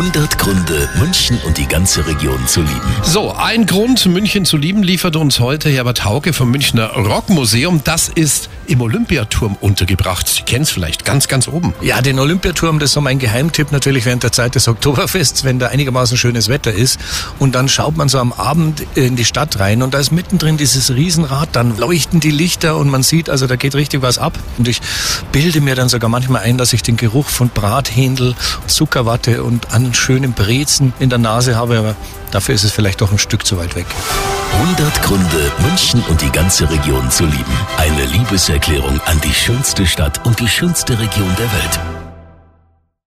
100 Gründe, München und die ganze Region zu lieben. So, ein Grund, München zu lieben, liefert uns heute Herbert Hauke vom Münchner Rockmuseum. Das ist im Olympiaturm untergebracht. Sie kennen es vielleicht ganz, ganz oben. Ja, den Olympiaturm, das ist so mein Geheimtipp natürlich während der Zeit des Oktoberfests, wenn da einigermaßen schönes Wetter ist. Und dann schaut man so am Abend in die Stadt rein und da ist mittendrin dieses Riesenrad, dann leuchten die Lichter und man sieht, also da geht richtig was ab. Und ich bilde mir dann sogar manchmal ein, dass ich den Geruch von Brathändel, Zuckerwatte und an schönen Brezen in der Nase habe, aber dafür ist es vielleicht doch ein Stück zu weit weg. 100 Gründe, München und die ganze Region zu lieben. Eine Liebeserklärung an die schönste Stadt und die schönste Region der Welt.